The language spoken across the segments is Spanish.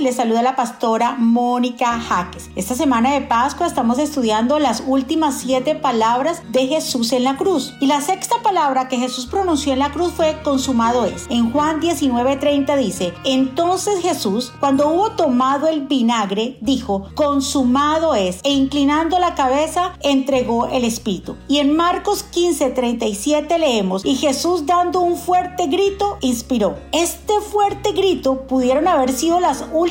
Les saluda la pastora Mónica Jaques. Esta semana de Pascua estamos estudiando las últimas siete palabras de Jesús en la cruz. Y la sexta palabra que Jesús pronunció en la cruz fue consumado es. En Juan 19:30 dice, entonces Jesús, cuando hubo tomado el vinagre, dijo, consumado es, e inclinando la cabeza, entregó el Espíritu. Y en Marcos 15:37 leemos, y Jesús dando un fuerte grito, inspiró. Este fuerte grito pudieron haber sido las últimas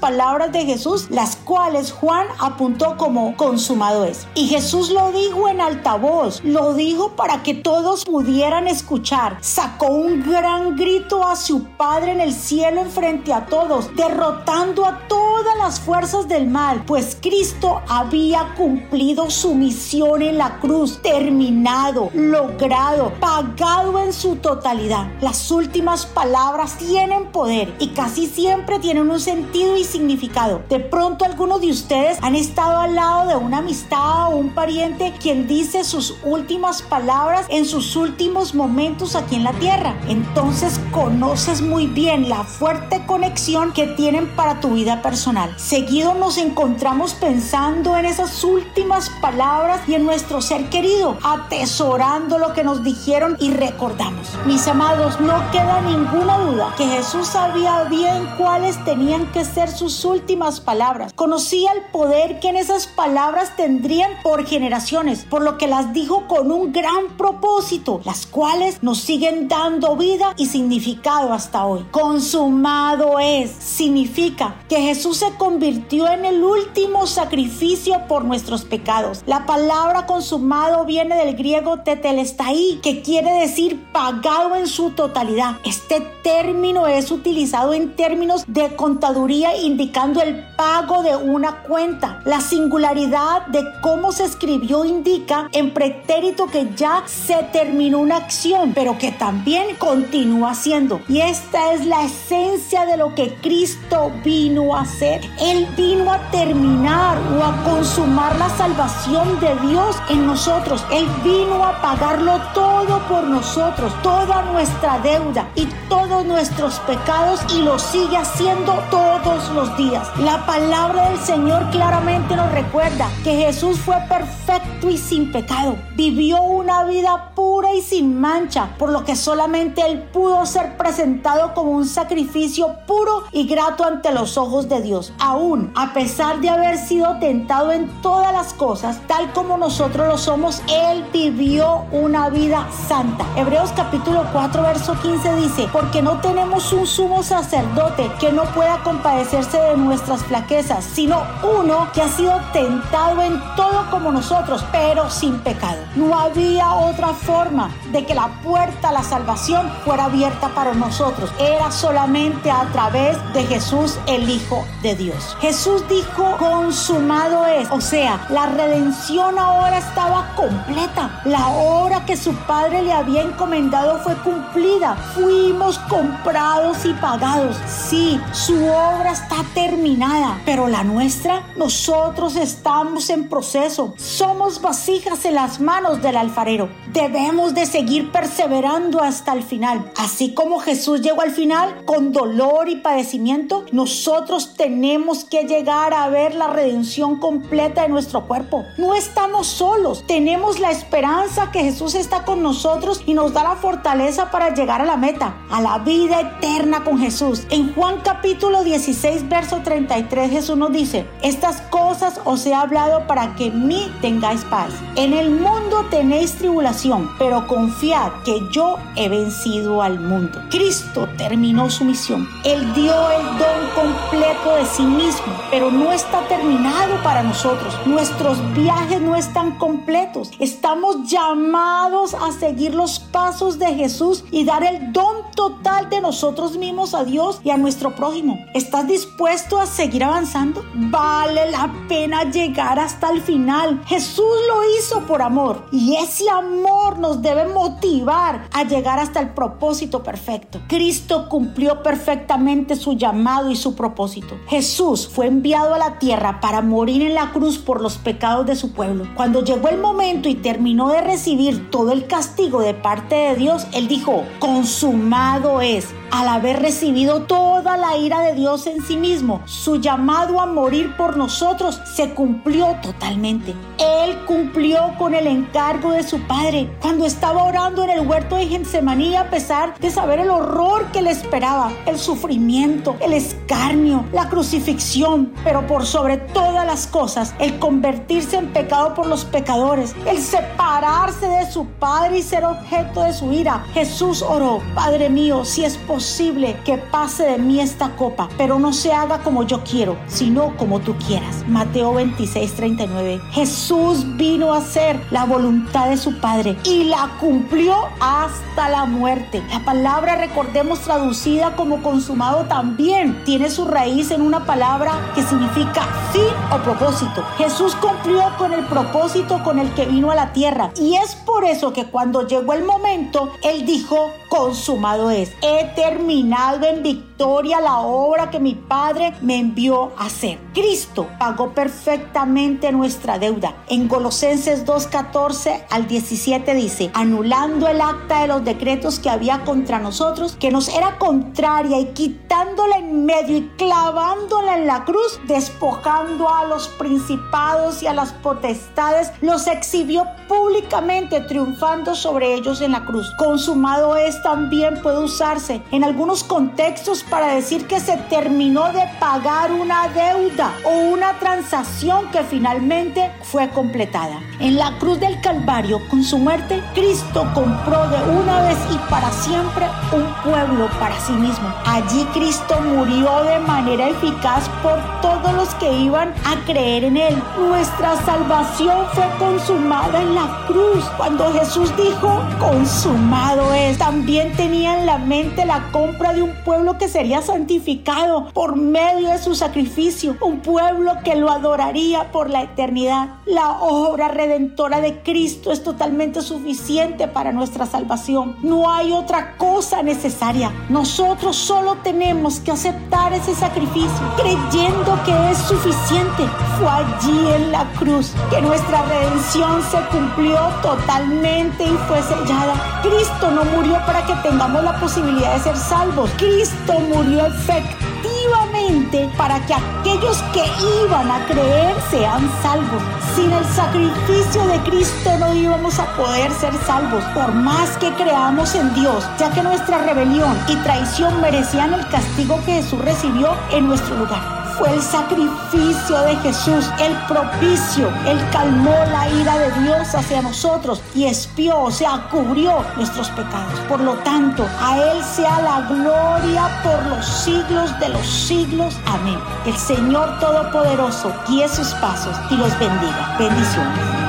palabras de Jesús, las cuales Juan apuntó como consumado es. Y Jesús lo dijo en altavoz, lo dijo para que todos pudieran escuchar. Sacó un gran grito a su Padre en el cielo en frente a todos, derrotando a todas las fuerzas del mal, pues Cristo había cumplido su misión en la cruz, terminado, logrado, pagado en su totalidad. Las últimas palabras tienen poder y casi siempre tienen un sentido y significado. De pronto algunos de ustedes han estado al lado de una amistad o un pariente quien dice sus últimas palabras en sus últimos momentos aquí en la tierra. Entonces conoces muy bien la fuerte conexión que tienen para tu vida personal. Seguido nos encontramos pensando en esas últimas palabras y en nuestro ser querido, atesorando lo que nos dijeron y recordamos. Mis amados, no queda ninguna duda que Jesús sabía bien cuáles tenían que ser sus últimas palabras. Conocía el poder que en esas palabras tendrían por generaciones, por lo que las dijo con un gran propósito, las cuales nos siguen dando vida y significado hasta hoy. Consumado es, significa que Jesús se convirtió en el último sacrificio por nuestros pecados. La palabra consumado viene del griego tetelestai, que quiere decir pagado en su totalidad. Este término es utilizado en términos de contaduría indicando el pago de una cuenta. La singularidad de cómo se escribió indica en pretérito que ya se terminó una acción, pero que también continúa siendo. Y esta es la esencia de lo que Cristo vino a hacer. Él vino a terminar o a consumar la salvación de Dios en nosotros. Él vino a pagarlo todo por nosotros, toda nuestra deuda y todos nuestros pecados y lo sigue haciendo todos los días. La palabra del Señor claramente nos recuerda que Jesús fue perfecto y sin pecado. Vivió una vida pura y sin mancha, por lo que solamente Él pudo ser presentado como un sacrificio puro y grato ante los ojos de Dios. Aún a pesar de haber sido tentado en todas las cosas, tal como nosotros lo somos, Él vivió una vida santa. Hebreos capítulo 4, verso 15 dice, porque no tenemos un sumo sacerdote que no pueda compadecerse de nuestras flaquezas, sino uno que ha sido tentado en todo como nosotros, pero sin pecado. No había otra forma de que la puerta a la salvación fuera abierta para nosotros. Era solamente a través de Jesús, el Hijo de Dios. Jesús dijo, consumado es. O sea, la redención ahora estaba completa. La hora que su Padre le había encomendado fue cumplida. Fuimos comprados y pagados. Sí, su obra está terminada, pero la nuestra, nosotros estamos en proceso. Somos vasijas en las manos del alfarero. Debemos de seguir perseverando hasta el final. Así como Jesús llegó al final con dolor y padecimiento, nosotros tenemos que llegar a ver la redención completa de nuestro cuerpo. No estamos solos, tenemos la esperanza que Jesús está con nosotros y nos da la fortaleza para llegar a la meta, a la vida eterna con Jesús. En Juan capítulo 16, verso 33, Jesús nos dice, estas cosas os he hablado para que en mí tengáis paz. En el mundo tenéis tribulación, pero confiad que yo he vencido al mundo. Cristo terminó su misión. Él dio el don completo de sí mismo, pero no está terminado para nosotros. Nuestros viajes no están completos. Estamos llamados a seguir los pasos de Jesús y dar el don total de nosotros mismos a Dios y a nuestro prójimo. ¿Estás dispuesto a seguir avanzando? Vale la pena llegar hasta el final. Jesús lo hizo por amor y ese amor nos debe motivar a llegar hasta el propósito perfecto. Cristo cumplió perfectamente su llamado y su propósito. Jesús fue enviado a la tierra para morir en la cruz por los pecados de su pueblo. Cuando llegó el momento y terminó de recibir todo el castigo de parte de Dios, Él dijo, consumado es al haber recibido toda la ira de Dios en sí mismo, su llamado a morir por nosotros se cumplió totalmente. Él cumplió con el encargo de su Padre cuando estaba orando en el huerto de Getsemaní a pesar de saber el horror que le esperaba, el sufrimiento, el escarnio, la crucifixión, pero por sobre todas las cosas, el convertirse en pecado por los pecadores, el separarse de su Padre y ser objeto de su ira. Jesús oró, Padre mío, si es posible, que pase de mí esta copa, pero no se haga como yo quiero, sino como tú quieras. Mateo 26, 39. Jesús vino a hacer la voluntad de su Padre y la cumplió hasta la muerte. La palabra, recordemos, traducida como consumado también, tiene su raíz en una palabra que significa fin o propósito. Jesús cumplió con el propósito con el que vino a la tierra y es por eso que cuando llegó el momento, Él dijo, consumado es. Eterno terminado en victoria la obra que mi Padre me envió a hacer. Cristo pagó perfectamente nuestra deuda. En Colosenses 2.14 al 17 dice, anulando el acta de los decretos que había contra nosotros, que nos era contraria y quitándola en medio y clavándola en la cruz, despojando a los principados y a las potestades, los exhibió públicamente, triunfando sobre ellos en la cruz. Consumado es también puede usarse en algunos contextos para decir que se terminó de pagar una deuda o una transacción que finalmente fue completada. En la cruz del Calvario, con su muerte, Cristo compró de una vez y para siempre un pueblo para sí mismo. Allí Cristo murió de manera eficaz por todos los que iban a creer en Él. Nuestra salvación fue consumada en la cruz. Cuando Jesús dijo, consumado es, también tenía en la mente la compra de un pueblo que sería santificado por medio de su sacrificio, un pueblo que lo adoraría por la eternidad. La obra redentora de Cristo es totalmente suficiente para nuestra salvación. No hay otra cosa necesaria. Nosotros solo tenemos que aceptar ese sacrificio, creyendo que es suficiente. Fue allí en la cruz que nuestra redención se cumplió totalmente y fue sellada. Cristo no murió para que tengamos la posibilidad de ser salvos. Cristo murió efectivamente para que aquellos que iban a creer sean salvos. Sin el sacrificio de Cristo no íbamos a poder ser salvos, por más que creamos en Dios, ya que nuestra rebelión y traición merecían el castigo que Jesús recibió en nuestro lugar fue el sacrificio de Jesús, el propicio. Él calmó la ira de Dios hacia nosotros y espió, o sea, cubrió nuestros pecados. Por lo tanto, a Él sea la gloria por los siglos de los siglos. Amén. El Señor Todopoderoso guíe sus pasos y los bendiga. Bendiciones.